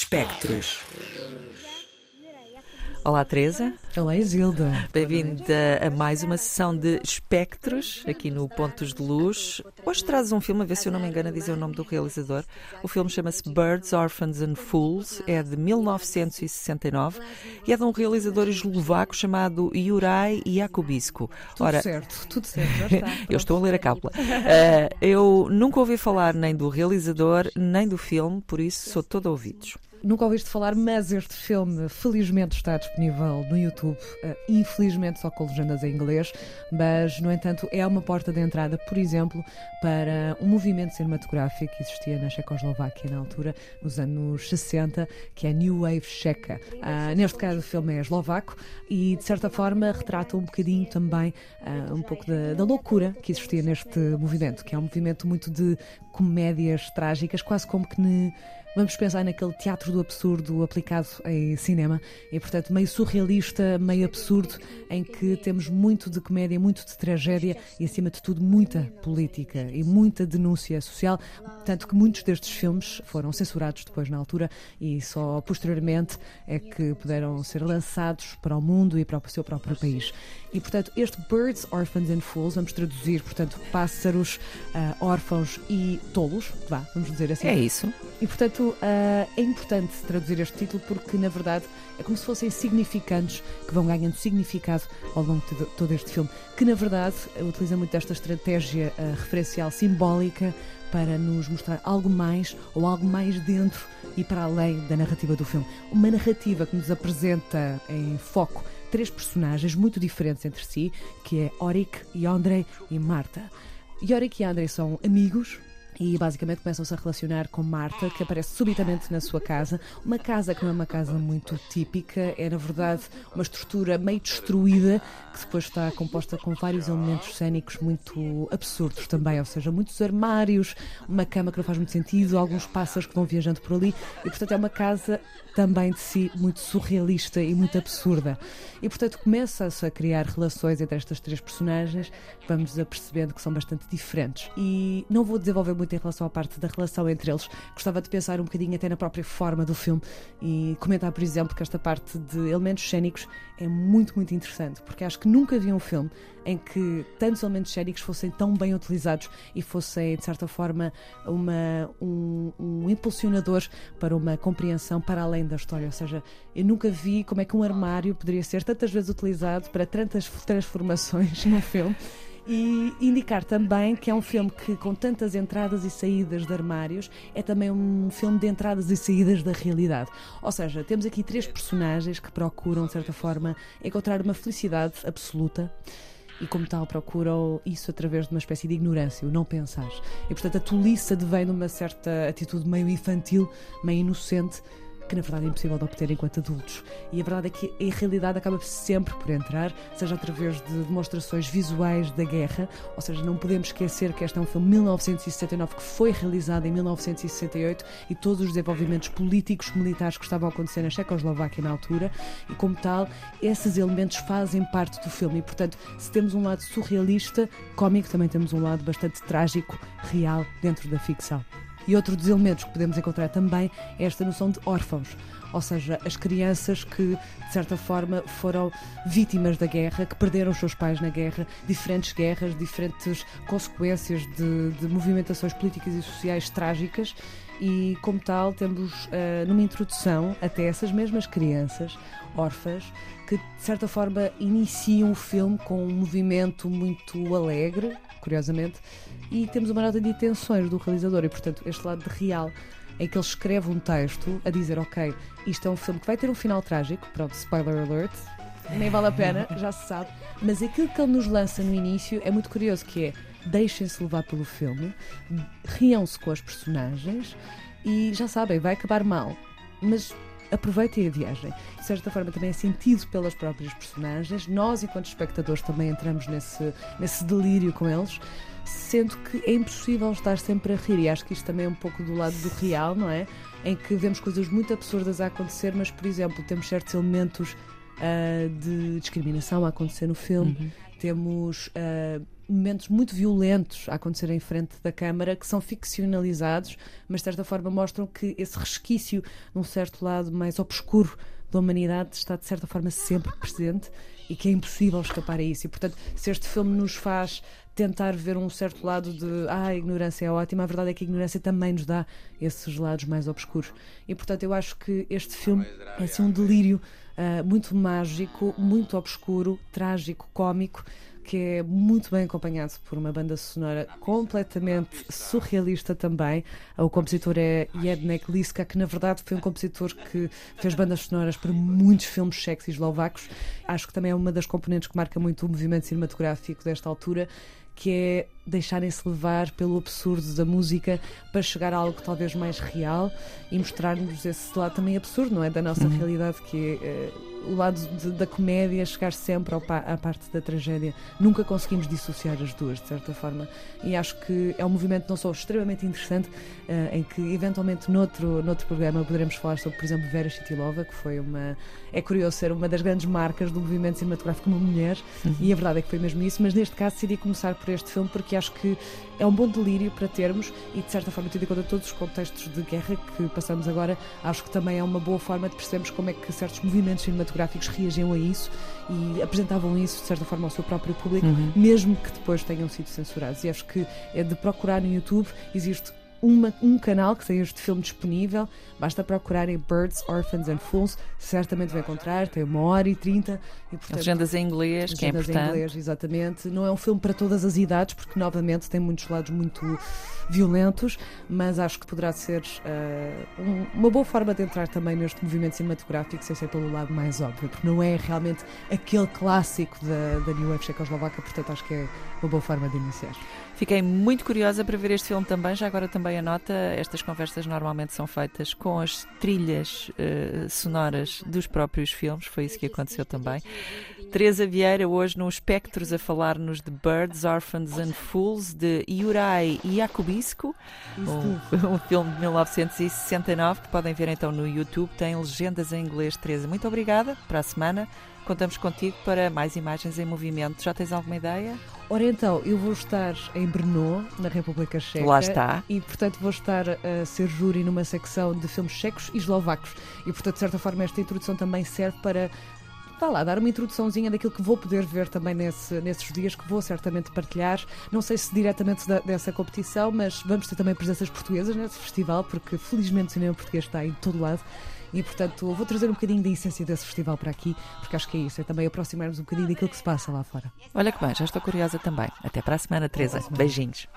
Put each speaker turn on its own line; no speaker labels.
Espectros. Olá, Teresa.
Olá, Isilda.
Bem-vinda a mais uma sessão de Espectros, aqui no Pontos de Luz. Hoje trazes um filme, a ver se eu não me engano a dizer o nome do realizador. O filme chama-se Birds, Orphans and Fools, é de 1969 e é de um realizador eslovaco chamado Juraj Jakubisco.
Tudo Ora, certo, tudo certo, está.
eu estou a ler a cábula. Uh, eu nunca ouvi falar nem do realizador, nem do filme, por isso sou todo ouvidos.
Nunca ouviste falar, mas este filme felizmente está disponível no YouTube, uh, infelizmente só com legendas em inglês, mas no entanto é uma porta de entrada, por exemplo, para um movimento cinematográfico que existia na Checoslováquia na altura, nos anos 60, que é New Wave Checa. Uh, neste caso o filme é eslovaco e de certa forma retrata um bocadinho também uh, um pouco da, da loucura que existia neste movimento, que é um movimento muito de comédias trágicas, quase como que ne, vamos pensar naquele teatro do absurdo aplicado em cinema e, portanto, meio surrealista, meio absurdo, em que temos muito de comédia, muito de tragédia e, acima de tudo, muita política e muita denúncia social. Tanto que muitos destes filmes foram censurados depois na altura e só posteriormente é que puderam ser lançados para o mundo e para o seu próprio país. E, portanto, este Birds, Orphans and Fools, vamos traduzir, portanto, pássaros, uh, órfãos e tolos, vá, vamos dizer assim.
É isso.
E, portanto, uh, é importante traduzir este título porque, na verdade, é como se fossem significantes que vão ganhando significado ao longo de todo este filme, que, na verdade, utiliza muito esta estratégia uh, referencial simbólica para nos mostrar algo mais ou algo mais dentro e para além da narrativa do filme. Uma narrativa que nos apresenta em foco três personagens muito diferentes entre si, que é Orik, Andrei e Marta. Yorick e Andrei são amigos, e basicamente começam-se a relacionar com Marta, que aparece subitamente na sua casa. Uma casa que não é uma casa muito típica, é na verdade uma estrutura meio destruída, que depois está composta com vários elementos cênicos muito absurdos também, ou seja, muitos armários, uma cama que não faz muito sentido, alguns pássaros que vão viajando por ali, e portanto é uma casa também de si muito surrealista e muito absurda. E portanto começa-se a criar relações entre estas três personagens, vamos apercebendo que são bastante diferentes. E não vou desenvolver muito em relação à parte da relação entre eles, gostava de pensar um bocadinho até na própria forma do filme e comentar, por exemplo, que esta parte de elementos cênicos é muito, muito interessante, porque acho que nunca vi um filme em que tantos elementos cênicos fossem tão bem utilizados e fossem, de certa forma, uma, um, um impulsionador para uma compreensão para além da história. Ou seja, eu nunca vi como é que um armário poderia ser tantas vezes utilizado para tantas transformações no filme. E indicar também que é um filme que, com tantas entradas e saídas de armários, é também um filme de entradas e saídas da realidade. Ou seja, temos aqui três personagens que procuram, de certa forma, encontrar uma felicidade absoluta e, como tal, procuram isso através de uma espécie de ignorância, o não pensar. E, portanto, a tolice advém de uma certa atitude meio infantil, meio inocente, que na verdade é impossível de obter enquanto adultos. E a verdade é que a realidade acaba sempre por entrar, seja através de demonstrações visuais da guerra, ou seja, não podemos esquecer que este é um filme de 1969 que foi realizado em 1968 e todos os desenvolvimentos políticos, militares que estavam a acontecer na Checoslováquia na altura, e como tal, esses elementos fazem parte do filme. E portanto, se temos um lado surrealista, cómico, também temos um lado bastante trágico, real, dentro da ficção. E outro dos elementos que podemos encontrar também é esta noção de órfãos, ou seja, as crianças que, de certa forma, foram vítimas da guerra, que perderam os seus pais na guerra, diferentes guerras, diferentes consequências de, de movimentações políticas e sociais trágicas. E, como tal, temos uh, numa introdução até essas mesmas crianças órfãs que, de certa forma, iniciam o filme com um movimento muito alegre, curiosamente, e temos uma nota de intenções do realizador, e portanto, este lado de real em que ele escreve um texto a dizer: Ok, isto é um filme que vai ter um final trágico, pronto, spoiler alert, nem vale a pena, já se sabe, mas aquilo que ele nos lança no início é muito curioso: que é deixem-se levar pelo filme, riam-se com as personagens e já sabem, vai acabar mal, mas aproveitem a viagem. De certa forma, também é sentido pelas próprias personagens. Nós, enquanto espectadores, também entramos nesse, nesse delírio com eles sendo que é impossível estar sempre a rir. E acho que isto também é um pouco do lado do real, não é? Em que vemos coisas muito absurdas a acontecer, mas, por exemplo, temos certos elementos uh, de discriminação a acontecer no filme, uhum. temos. Uh, momentos muito violentos a acontecer em frente da câmara que são ficcionalizados, mas de certa forma mostram que esse resquício num certo lado mais obscuro da humanidade está de certa forma sempre presente e que é impossível escapar a isso. E portanto, se este filme nos faz tentar ver um certo lado de ah, a ignorância é ótima, a verdade é que a ignorância também nos dá esses lados mais obscuros. E portanto, eu acho que este filme é assim um delírio uh, muito mágico, muito obscuro, trágico, cómico que é muito bem acompanhado por uma banda sonora completamente surrealista também. O compositor é Jednek Liska, que na verdade foi um compositor que fez bandas sonoras para muitos filmes e eslovacos. Acho que também é uma das componentes que marca muito o movimento cinematográfico desta altura que é deixarem-se levar pelo absurdo da música para chegar a algo talvez mais real e mostrar-nos esse lado também absurdo, não é? Da nossa uhum. realidade, que é uh, o lado de, da comédia, chegar sempre ao, à parte da tragédia. Nunca conseguimos dissociar as duas, de certa forma. E acho que é um movimento não só extremamente interessante, uh, em que eventualmente noutro, noutro programa poderemos falar sobre, por exemplo, Vera Chitilova, que foi uma. É curioso ser uma das grandes marcas do movimento cinematográfico como mulher, uhum. e a verdade é que foi mesmo isso, mas neste caso decidi começar por este filme porque acho que é um bom delírio para termos e, de certa forma, tendo em conta todos os contextos de guerra que passamos agora, acho que também é uma boa forma de percebermos como é que certos movimentos cinematográficos reagiam a isso e apresentavam isso, de certa forma, ao seu próprio público, uhum. mesmo que depois tenham sido censurados. E acho que é de procurar no YouTube, existe uma, um canal que tem este filme disponível. Basta procurarem Birds, Orphans and Fools, certamente vai encontrar. Tem uma hora e trinta.
E, portanto, legendas em inglês, que é importante. em inglês,
exatamente. Não é um filme para todas as idades, porque novamente tem muitos lados muito violentos, mas acho que poderá ser uh, um, uma boa forma de entrar também neste movimento cinematográfico, sem ser pelo lado mais óbvio, porque não é realmente aquele clássico da, da New Wave Checoslovaca, portanto acho que é uma boa forma de iniciar.
Fiquei muito curiosa para ver este filme também. Já agora também anota, estas conversas normalmente são feitas com as trilhas uh, sonoras dos próprios filmes. Foi isso que aconteceu também. Teresa Vieira, hoje no Espectros, a falar-nos de Birds, Orphans and Fools, de Yurai Yakubisco, um, um filme de 1969 que podem ver então no YouTube. Tem legendas em inglês. Teresa, muito obrigada. Para a semana, contamos contigo para mais imagens em movimento. Já tens alguma ideia?
Ora então, eu vou estar em Brno, na República Checa.
Lá está.
E, portanto, vou estar a ser júri numa secção de filmes checos e eslovacos. E, portanto, de certa forma, esta introdução também serve para vá lá, dar uma introduçãozinha daquilo que vou poder ver também nesse, nesses dias, que vou certamente partilhar. Não sei se diretamente da, dessa competição, mas vamos ter também presenças portuguesas nesse festival, porque felizmente o cinema português está em todo lado. E, portanto, vou trazer um bocadinho da essência desse festival para aqui, porque acho que é isso, é também aproximarmos um bocadinho daquilo que se passa lá fora.
Olha que bem, já estou curiosa também. Até para a semana, Teresa. Beijinhos.